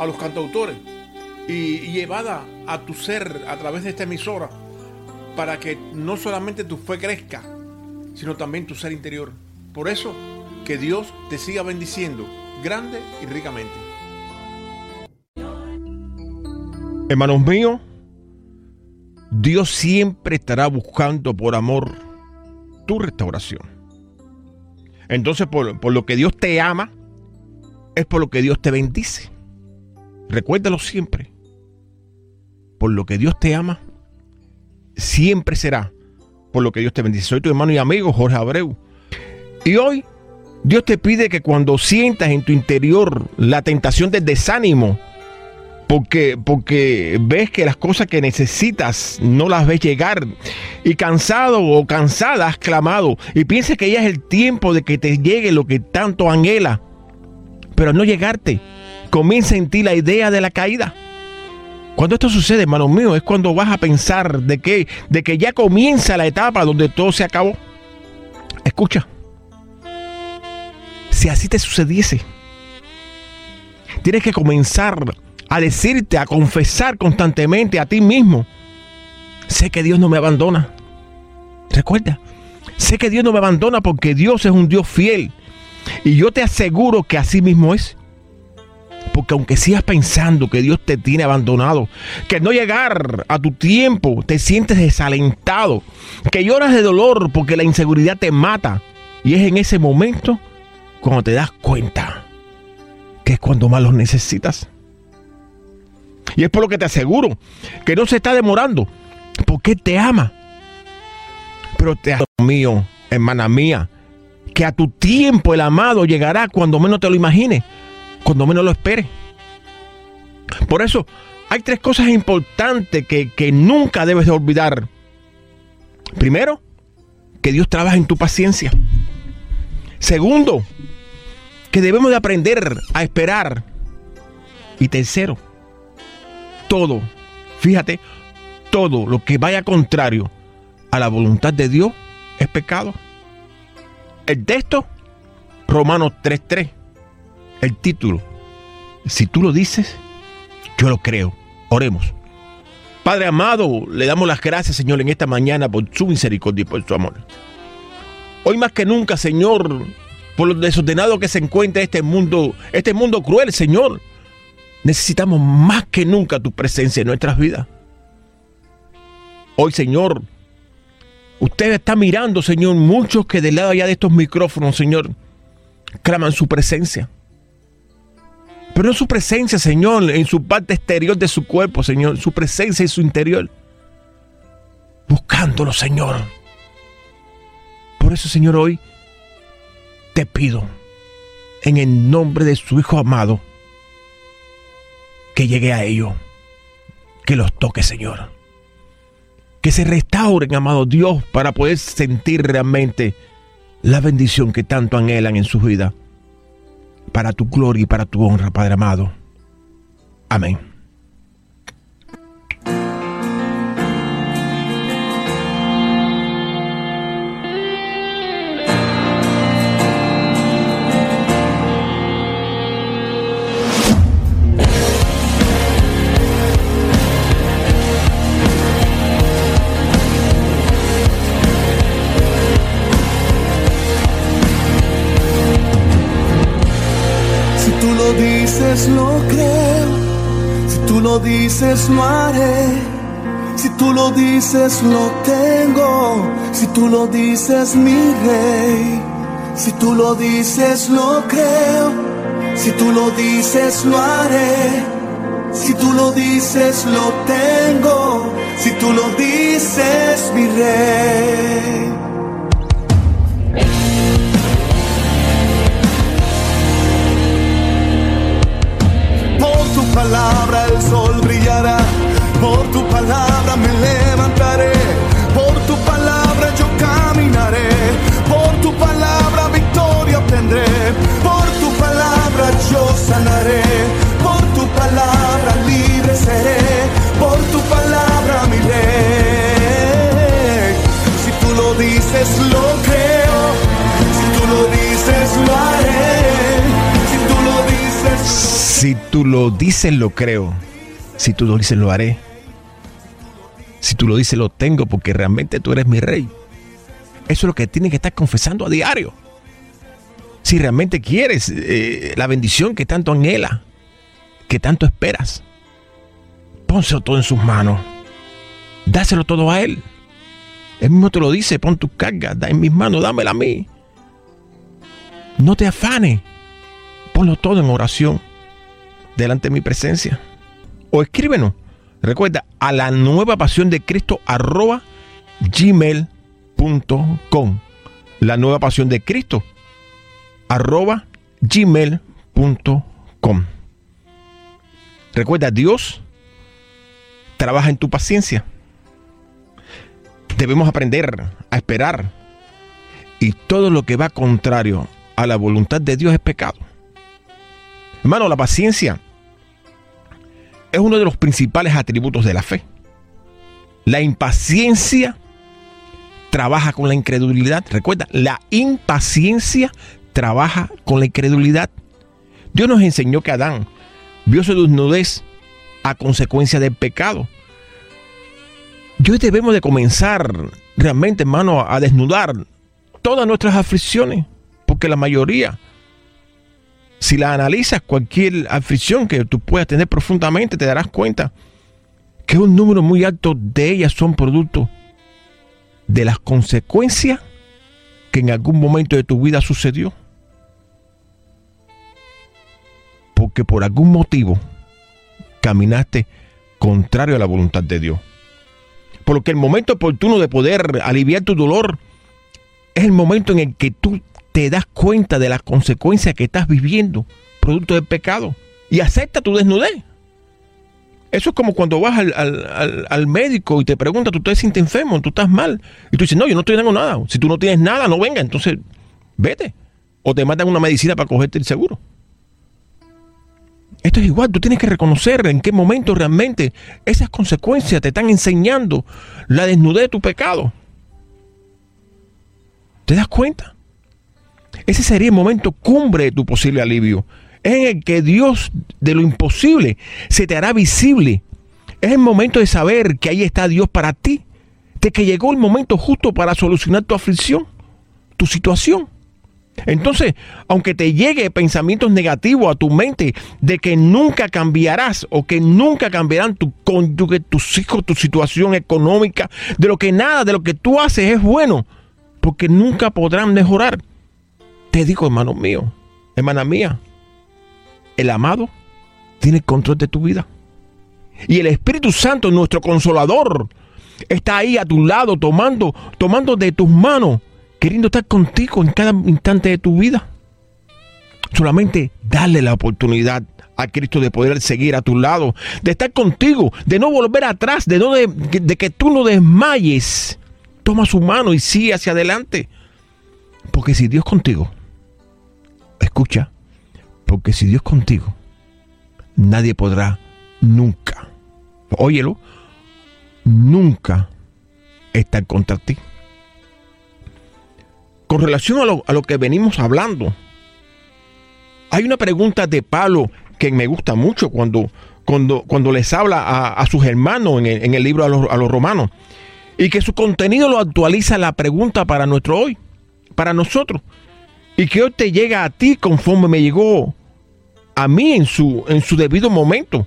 a los cantautores y, llevada a tu ser a través de esta emisora para que no solamente tu fe crezca, sino también tu ser interior. Por eso, que Dios te siga bendiciendo grande y ricamente. Hermanos míos, Dios siempre estará buscando por amor tu restauración. Entonces, por, por lo que Dios te ama, es por lo que Dios te bendice. Recuérdalo siempre. Por lo que Dios te ama, siempre será por lo que Dios te bendice. Soy tu hermano y amigo Jorge Abreu. Y hoy Dios te pide que cuando sientas en tu interior la tentación del desánimo, porque, porque ves que las cosas que necesitas no las ves llegar, y cansado o cansada has clamado, y piensas que ya es el tiempo de que te llegue lo que tanto anhela, pero no llegarte comienza en ti la idea de la caída. Cuando esto sucede, hermano mío, es cuando vas a pensar de que, de que ya comienza la etapa donde todo se acabó. Escucha, si así te sucediese, tienes que comenzar a decirte, a confesar constantemente a ti mismo, sé que Dios no me abandona. Recuerda, sé que Dios no me abandona porque Dios es un Dios fiel. Y yo te aseguro que así mismo es. Porque aunque sigas pensando que Dios te tiene abandonado, que no llegar a tu tiempo te sientes desalentado, que lloras de dolor porque la inseguridad te mata, y es en ese momento cuando te das cuenta que es cuando más los necesitas. Y es por lo que te aseguro que no se está demorando, porque te ama. Pero te mío, hermana mía, que a tu tiempo el amado llegará cuando menos te lo imagines cuando menos lo espere. Por eso, hay tres cosas importantes que, que nunca debes de olvidar. Primero, que Dios trabaja en tu paciencia. Segundo, que debemos de aprender a esperar. Y tercero, todo, fíjate, todo lo que vaya contrario a la voluntad de Dios es pecado. El texto, Romanos 3.3 el título. Si tú lo dices, yo lo creo. Oremos. Padre amado, le damos las gracias, Señor, en esta mañana por su misericordia y por su amor. Hoy más que nunca, Señor, por lo desordenado que se encuentra este mundo, este mundo cruel, Señor, necesitamos más que nunca tu presencia en nuestras vidas. Hoy, Señor, usted está mirando, Señor, muchos que del lado allá de estos micrófonos, Señor, claman su presencia. Pero no su presencia, Señor, en su parte exterior de su cuerpo, Señor. Su presencia en su interior. Buscándolo, Señor. Por eso, Señor, hoy te pido, en el nombre de su Hijo amado, que llegue a ellos. Que los toque, Señor. Que se restauren, amado Dios, para poder sentir realmente la bendición que tanto anhelan en su vida para tu gloria y para tu honra, Padre amado. Amén. Dices, lo haré. Si tú lo dices, lo tengo. Si tú lo dices, mi rey. Si tú lo dices, lo creo. Si tú lo dices, lo haré. Si tú lo dices, lo tengo. Si tú lo dices, mi rey. Palabra el sol brillará. Por tu palabra me levantaré. Por tu palabra yo caminaré. Por tu palabra victoria obtendré. Por tu palabra yo sanaré. Por tu palabra libre seré. Por tu palabra mi. Si tú lo dices lo creo. Si tú lo dices lo haré. Si tú lo dices, lo creo. Si tú lo dices, lo haré. Si tú lo dices, lo tengo porque realmente tú eres mi rey. Eso es lo que tienes que estar confesando a diario. Si realmente quieres eh, la bendición que tanto anhela, que tanto esperas, pónselo todo en sus manos. Dáselo todo a Él. Él mismo te lo dice, pon tu carga, da en mis manos, dámela a mí. No te afanes. Ponlo todo en oración delante de mi presencia. O escríbenos. Recuerda a la nueva pasión de Cristo arroba gmail.com. La nueva pasión de Cristo arroba gmail.com. Recuerda, Dios trabaja en tu paciencia. Debemos aprender a esperar. Y todo lo que va contrario a la voluntad de Dios es pecado. Hermano, la paciencia es uno de los principales atributos de la fe. La impaciencia trabaja con la incredulidad. Recuerda, la impaciencia trabaja con la incredulidad. Dios nos enseñó que Adán vio su desnudez a consecuencia del pecado. Y hoy debemos de comenzar realmente, hermano, a desnudar todas nuestras aflicciones, porque la mayoría si la analizas, cualquier aflicción que tú puedas tener profundamente, te darás cuenta que un número muy alto de ellas son producto de las consecuencias que en algún momento de tu vida sucedió. Porque por algún motivo caminaste contrario a la voluntad de Dios. Por lo que el momento oportuno de poder aliviar tu dolor es el momento en el que tú te das cuenta de las consecuencias que estás viviendo, producto del pecado, y acepta tu desnudez. Eso es como cuando vas al, médico y te pregunta, tú te sientes enfermo, tú estás mal. Y tú dices, no, yo no tengo nada. Si tú no tienes nada, no venga. Entonces, vete. O te mandan una medicina para cogerte el seguro. Esto es igual, tú tienes que reconocer en qué momento realmente esas consecuencias te están enseñando la desnudez de tu pecado. ¿Te das cuenta? Ese sería el momento cumbre de tu posible alivio. Es en el que Dios de lo imposible se te hará visible. Es el momento de saber que ahí está Dios para ti. De que llegó el momento justo para solucionar tu aflicción, tu situación. Entonces, aunque te llegue pensamientos negativos a tu mente de que nunca cambiarás o que nunca cambiarán tu cónyuge, tus hijos, tu situación económica, de lo que nada de lo que tú haces es bueno, porque nunca podrán mejorar. Te digo, hermano mío, hermana mía, el amado tiene control de tu vida. Y el Espíritu Santo, nuestro consolador, está ahí a tu lado, tomando, tomando de tus manos, queriendo estar contigo en cada instante de tu vida. Solamente dale la oportunidad a Cristo de poder seguir a tu lado, de estar contigo, de no volver atrás, de, no de, de que tú no desmayes. Toma su mano y sigue hacia adelante. Porque si Dios contigo, Escucha, porque si Dios contigo, nadie podrá nunca, óyelo, nunca estar contra ti. Con relación a lo, que venimos hablando, hay una pregunta de Pablo que me gusta mucho cuando, cuando, cuando les habla a, sus hermanos en el, libro a los, a los romanos y que su contenido lo actualiza la pregunta para nuestro hoy, para nosotros y que hoy te llega a ti conforme me llegó a mí en su, en su debido momento.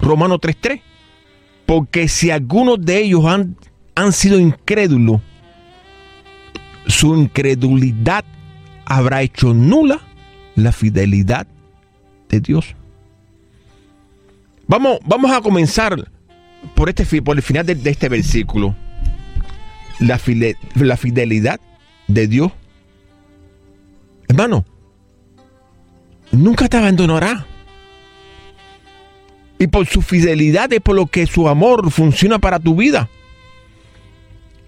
Romano 3.3. Porque si algunos de ellos han, han sido incrédulos, su incredulidad habrá hecho nula la fidelidad de Dios. Vamos, vamos a comenzar por, este, por el final de, de este versículo. La, la fidelidad de Dios. Hermano, nunca te abandonará. Y por su fidelidad es por lo que su amor funciona para tu vida.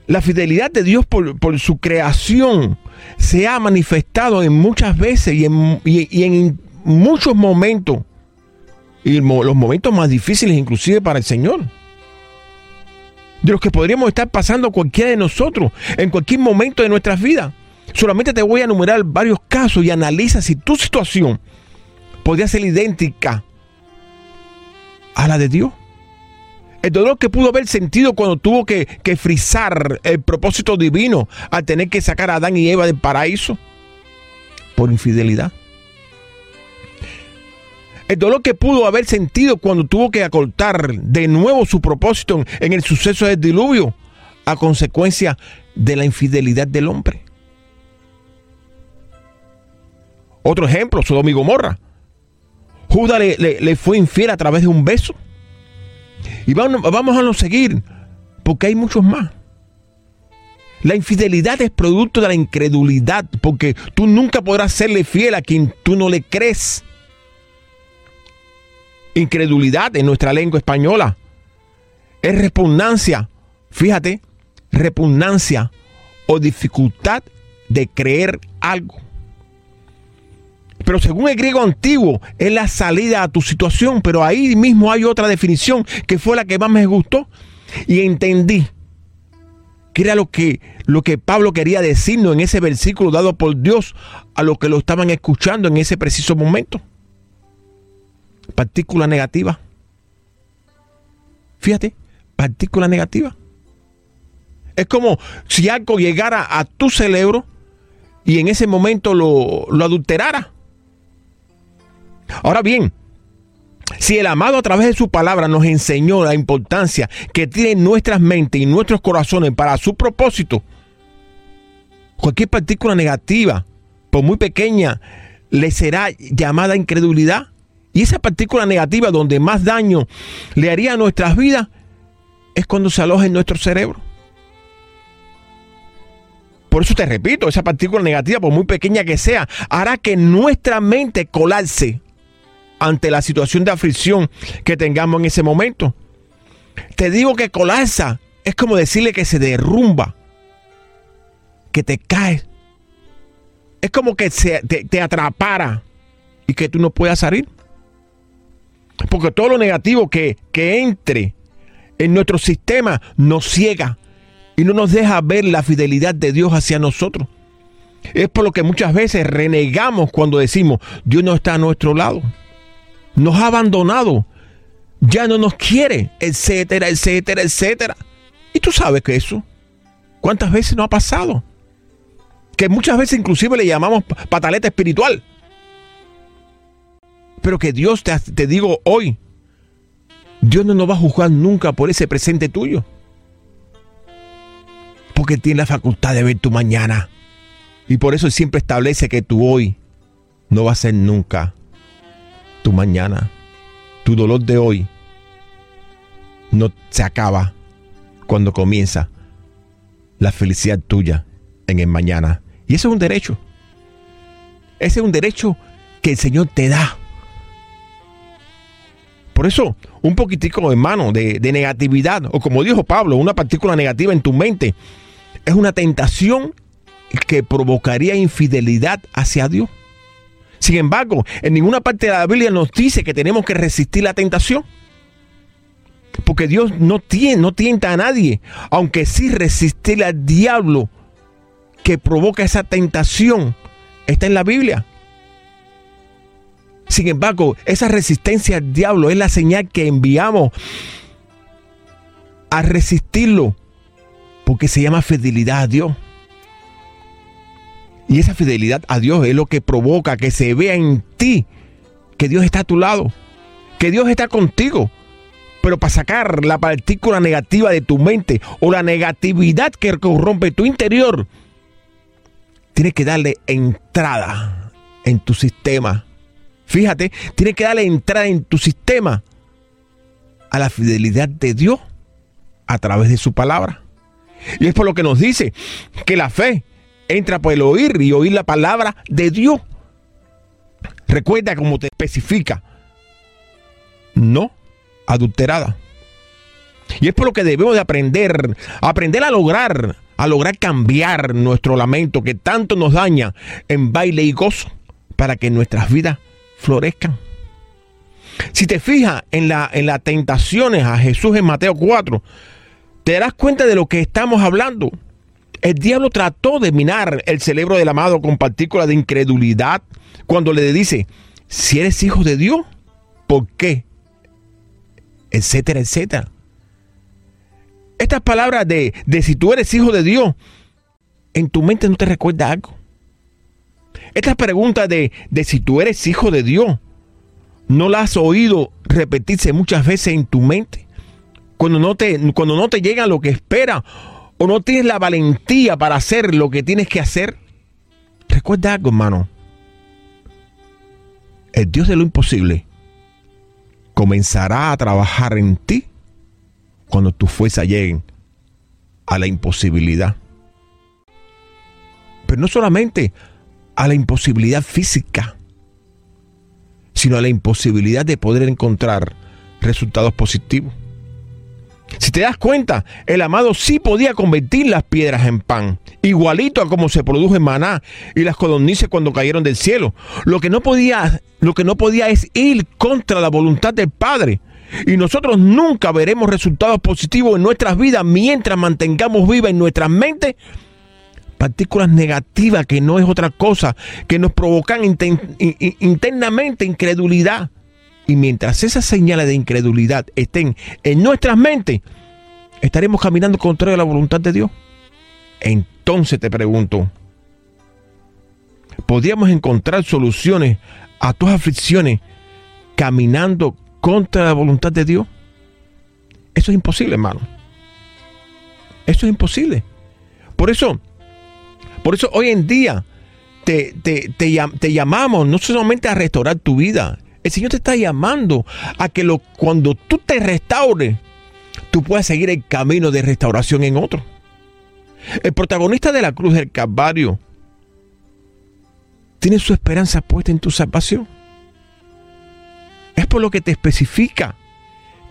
La fidelidad de Dios por, su creación se ha manifestado en muchas veces y en, y en muchos momentos. Y los momentos más difíciles inclusive para el Señor. De los que podríamos estar pasando cualquiera de nosotros en cualquier momento de nuestras vidas. Solamente te voy a enumerar varios casos y analiza si tu situación podría ser idéntica a la de Dios. El dolor que pudo haber sentido cuando tuvo que, que frizar el propósito divino al tener que sacar a Adán y Eva del paraíso por infidelidad. El dolor que pudo haber sentido cuando tuvo que acortar de nuevo su propósito en el suceso del diluvio a consecuencia de la infidelidad del hombre. Otro ejemplo, Sodoma y Gomorra. Judas le, le, le, fue infiel a través de un beso. Y vamos, vamos a seguir, porque hay muchos más. La infidelidad es producto de la incredulidad, porque tú nunca podrás serle fiel a quien tú no le crees. Incredulidad en nuestra lengua española es repugnancia, fíjate, repugnancia o dificultad de creer algo. Pero según el griego antiguo, es la salida a tu situación. Pero ahí mismo hay otra definición que fue la que más me gustó. Y entendí que era lo que, lo que Pablo quería decirnos en ese versículo dado por Dios a los que lo estaban escuchando en ese preciso momento. Partícula negativa. Fíjate, partícula negativa. Es como si algo llegara a tu cerebro y en ese momento lo, lo adulterara. Ahora bien, si el amado a través de su palabra nos enseñó la importancia que tienen nuestras mentes y nuestros corazones para su propósito, cualquier partícula negativa, por muy pequeña, le será llamada incredulidad. Y esa partícula negativa donde más daño le haría a nuestras vidas es cuando se aloja en nuestro cerebro. Por eso te repito, esa partícula negativa, por muy pequeña que sea, hará que nuestra mente colapse ante la situación de aflicción que tengamos en ese momento. Te digo que colapsa es como decirle que se derrumba, que te cae. Es como que se, te, te atrapara y que tú no puedas salir. Porque todo lo negativo que, que entre en nuestro sistema nos ciega y no nos deja ver la fidelidad de Dios hacia nosotros. Es por lo que muchas veces renegamos cuando decimos, Dios no está a nuestro lado nos ha abandonado, ya no nos quiere, etcétera, etcétera, etcétera. Y tú sabes que eso, ¿cuántas veces no ha pasado? Que muchas veces inclusive le llamamos pataleta espiritual. Pero que Dios te, te digo hoy, Dios no nos va a juzgar nunca por ese presente tuyo. Porque tiene la facultad de ver tu mañana. Y por eso siempre establece que tu hoy no va a ser nunca tu mañana, tu dolor de hoy, no se acaba cuando comienza la felicidad tuya en el mañana. Y eso es un derecho. Ese es un derecho que el Señor te da. Por eso, un poquitico, hermano, de, de negatividad, o como dijo Pablo, una partícula negativa en tu mente, es una tentación que provocaría infidelidad hacia Dios. Sin embargo, en ninguna parte de la Biblia nos dice que tenemos que resistir la tentación. Porque Dios no, tienta a nadie, aunque sí resistir al diablo que provoca esa tentación está en la Biblia. Sin embargo, esa resistencia al diablo es la señal que enviamos a resistirlo, porque se llama fidelidad a Dios. Y esa fidelidad a Dios es lo que provoca que se vea en ti que Dios está a tu lado, que Dios está contigo, Pero para sacar la partícula negativa de tu mente o la negatividad que corrompe tu interior, tienes que darle entrada en tu sistema. Fíjate, tienes que darle entrada en tu sistema a la fidelidad de Dios a través de su palabra. Y es por lo que nos dice que la fe entra por el oír y oír la palabra de Dios. Recuerda cómo te especifica. No adulterada. Y es por lo que debemos de aprender, aprender a lograr, a lograr cambiar nuestro lamento que tanto nos daña en baile y gozo para que nuestras vidas florezcan. Si te fijas en, la, en las tentaciones a Jesús en Mateo 4, te darás cuenta de lo que estamos hablando. El diablo trató de minar el cerebro del amado con partículas de incredulidad cuando le dice, si eres hijo de Dios, ¿por qué? Etcétera, etcétera. Estas palabras de, de si tú eres hijo de Dios, en tu mente no te recuerda algo. Estas preguntas de, de si tú eres hijo de Dios, ¿no las has oído repetirse muchas veces en tu mente? Cuando no te, cuando no te llega lo que espera o no tienes la valentía para hacer lo que tienes que hacer. Recuerda algo, hermano. El Dios de lo imposible comenzará a trabajar en ti cuando tu fuerza lleguen a la imposibilidad. Pero no solamente a la imposibilidad física, sino a la imposibilidad de poder encontrar resultados positivos. Si te das cuenta, el amado sí podía convertir las piedras en pan, igualito a como se produjo en Maná y las codornices cuando cayeron del cielo. Lo que no podía, lo que no podía es ir contra la voluntad del Padre. Y nosotros nunca veremos resultados positivos en nuestras vidas mientras mantengamos viva en nuestras mentes partículas negativas que no es otra cosa que nos provocan internamente incredulidad y mientras esas señales de incredulidad estén en nuestras mentes, estaremos caminando contrario a la voluntad de Dios. Entonces te pregunto, ¿podríamos encontrar soluciones a tus aflicciones caminando contra la voluntad de Dios? Eso es imposible, hermano. Eso es imposible. Por eso, por eso hoy en día te, te, te llamamos no solamente a restaurar tu vida, el Señor te está llamando a que lo, cuando tú te restaures, tú puedas seguir el camino de restauración en otro. El protagonista de la cruz del Calvario tiene su esperanza puesta en tu salvación. Es por lo que te especifica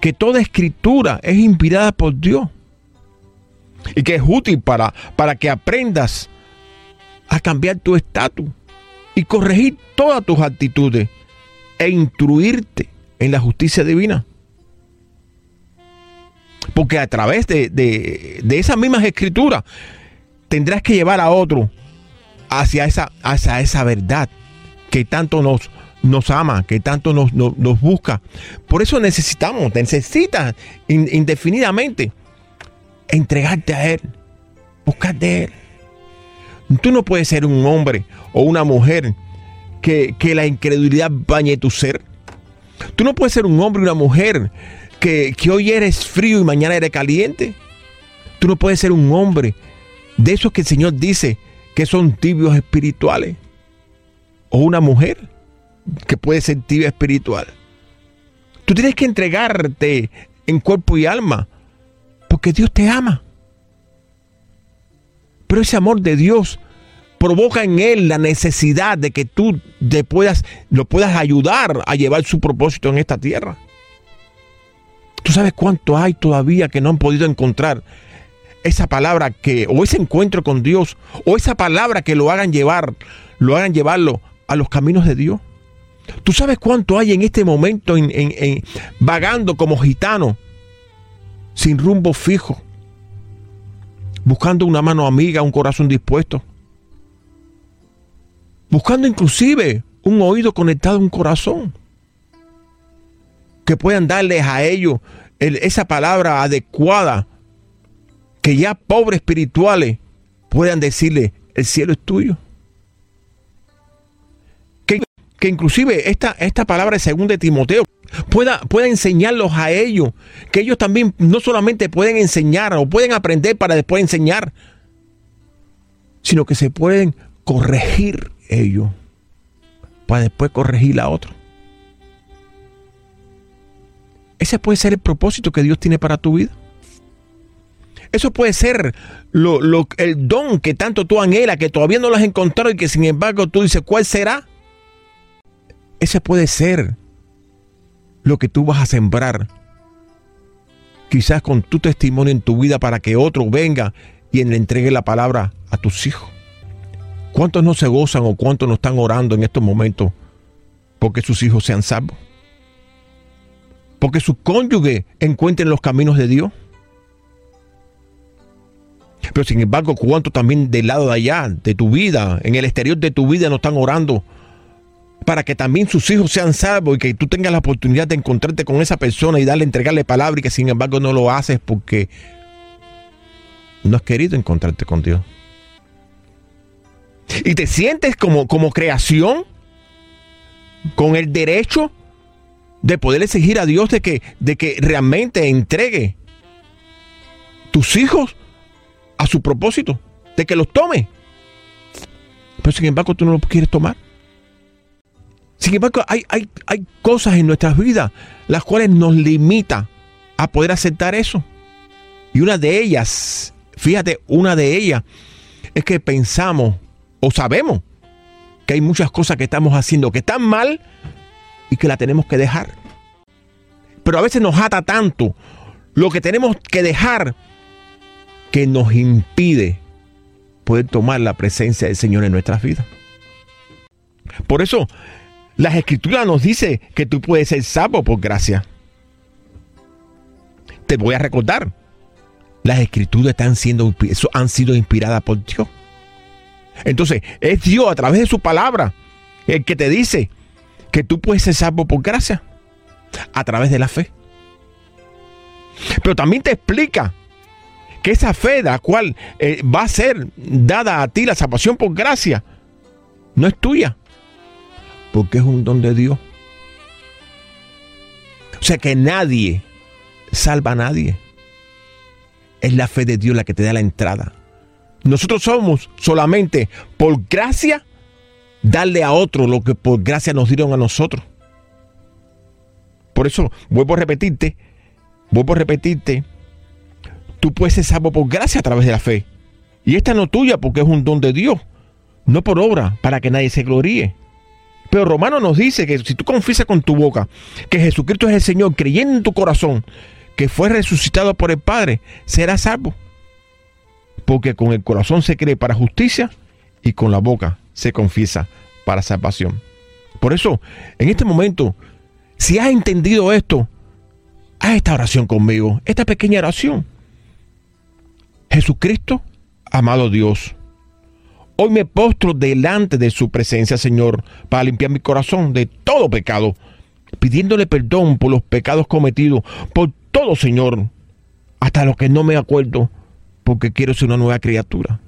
que toda escritura es inspirada por Dios y que es útil para, para que aprendas a cambiar tu estatus y corregir todas tus actitudes e instruirte en la justicia divina. Porque a través de, esa misma escritura escrituras tendrás que llevar a otro hacia esa, hacia esa verdad que tanto nos, nos ama, que tanto nos, busca. Por eso necesitamos, necesitas indefinidamente entregarte a Él, buscar de Él. Tú no puedes ser un hombre o una mujer que, la incredulidad bañe tu ser. Tú no puedes ser un hombre y una mujer que, que hoy eres frío y mañana eres caliente. Tú no puedes ser un hombre de esos que el Señor dice que son tibios espirituales. O una mujer que puede ser tibia espiritual. Tú tienes que entregarte en cuerpo y alma porque Dios te ama. Pero ese amor de Dios provoca en él la necesidad de que tú te puedas, lo puedas ayudar a llevar su propósito en esta tierra. Tú sabes cuánto hay todavía que no han podido encontrar esa palabra que, o ese encuentro con Dios, o esa palabra que lo hagan llevar, lo hagan llevarlo a los caminos de Dios. Tú sabes cuánto hay en este momento en, vagando como gitano, sin rumbo fijo, buscando una mano amiga, un corazón dispuesto buscando inclusive un oído conectado a un corazón, que puedan darles a ellos esa palabra adecuada, que ya pobres espirituales puedan decirle, el cielo es tuyo. Que, que inclusive esta, esta palabra de 2 de Timoteo pueda, pueda enseñarlos a ellos, que ellos también no solamente pueden enseñar o pueden aprender para después enseñar, sino que se pueden corregir ellos para después corregir a otro. Ese puede ser el propósito que Dios tiene para tu vida. Eso puede ser lo, el don que tanto tú anhelas, que todavía no lo has encontrado y que sin embargo tú dices, ¿cuál será? Ese puede ser lo que tú vas a sembrar. Quizás con tu testimonio en tu vida para que otro venga y le entregue la palabra a tus hijos. ¿Cuántos no se gozan o cuántos no están orando en estos momentos porque sus hijos sean salvos? Porque sus cónyuges encuentren los caminos de Dios. Pero sin embargo, ¿cuántos también del lado de allá, de tu vida, en el exterior de tu vida, no están orando para que también sus hijos sean salvos y que tú tengas la oportunidad de encontrarte con esa persona y darle, entregarle palabra y que sin embargo no lo haces porque no has querido encontrarte con Dios. Y te sientes como, como creación con el derecho de poder exigir a Dios de que, de que realmente entregue tus hijos a su propósito, de que los tome. Pero sin embargo tú no los quieres tomar. Sin embargo, hay, hay, hay cosas en nuestras vidas las cuales nos limita a poder aceptar eso. Y una de ellas, fíjate, una de ellas es que pensamos o sabemos que hay muchas cosas que estamos haciendo que están mal y que la tenemos que dejar. Pero a veces nos ata tanto lo que tenemos que dejar que nos impide poder tomar la presencia del Señor en nuestras vidas. Por eso, las escrituras nos dice que tú puedes ser salvo por gracia. Te voy a recordar, las escrituras están siendo, han sido inspiradas por Dios. Entonces, es Dios a través de su palabra el que te dice que tú puedes ser salvo por gracia a través de la fe. Pero también te explica que esa fe, la cual eh, va a ser dada a ti la salvación por gracia, no es tuya, porque es un don de Dios. O sea que nadie salva a nadie. Es la fe de Dios la que te da la entrada. Nosotros somos solamente por gracia darle a otro lo que por gracia nos dieron a nosotros. Por eso vuelvo a repetirte, vuelvo a repetirte Tú puedes ser salvo por gracia a través de la fe. Y esta no tuya porque es un don de Dios, no por obra, para que nadie se gloríe. Pero Romano nos dice que si tú confiesas con tu boca que Jesucristo es el Señor, creyendo en tu corazón que fue resucitado por el Padre, serás salvo. Porque con el corazón se cree para justicia y con la boca se confiesa para salvación. Por eso, en este momento, si has entendido esto, haz esta oración conmigo, esta pequeña oración. Jesucristo, amado Dios, hoy me postro delante de su presencia, Señor, para limpiar mi corazón de todo pecado, pidiéndole perdón por los pecados cometidos, por todo, Señor, hasta lo que no me acuerdo, porque quiero ser una nueva criatura.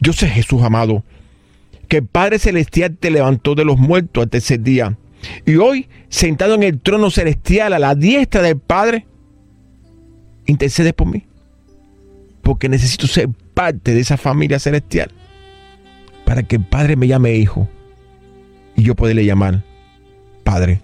Yo sé, Jesús amado, que el Padre Celestial te levantó de los muertos al tercer día. Y hoy, sentado en el trono celestial a la diestra del Padre, intercede por mí porque necesito ser parte de esa familia celestial para que el Padre me llame hijo y yo poderle llamar Padre.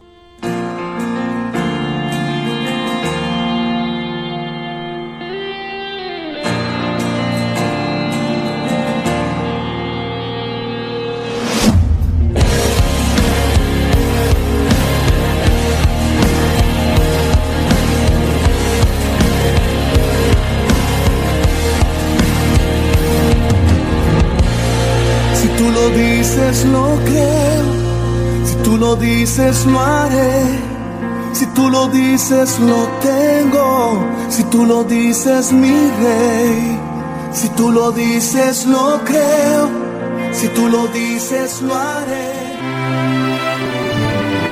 Dices lo haré, si tú lo dices lo tengo, si tú lo dices mi rey, si tú lo dices lo creo, si tú lo dices lo haré.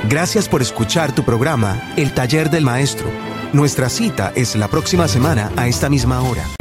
Gracias por escuchar tu programa El Taller del Maestro. Nuestra cita es la próxima semana a esta misma hora.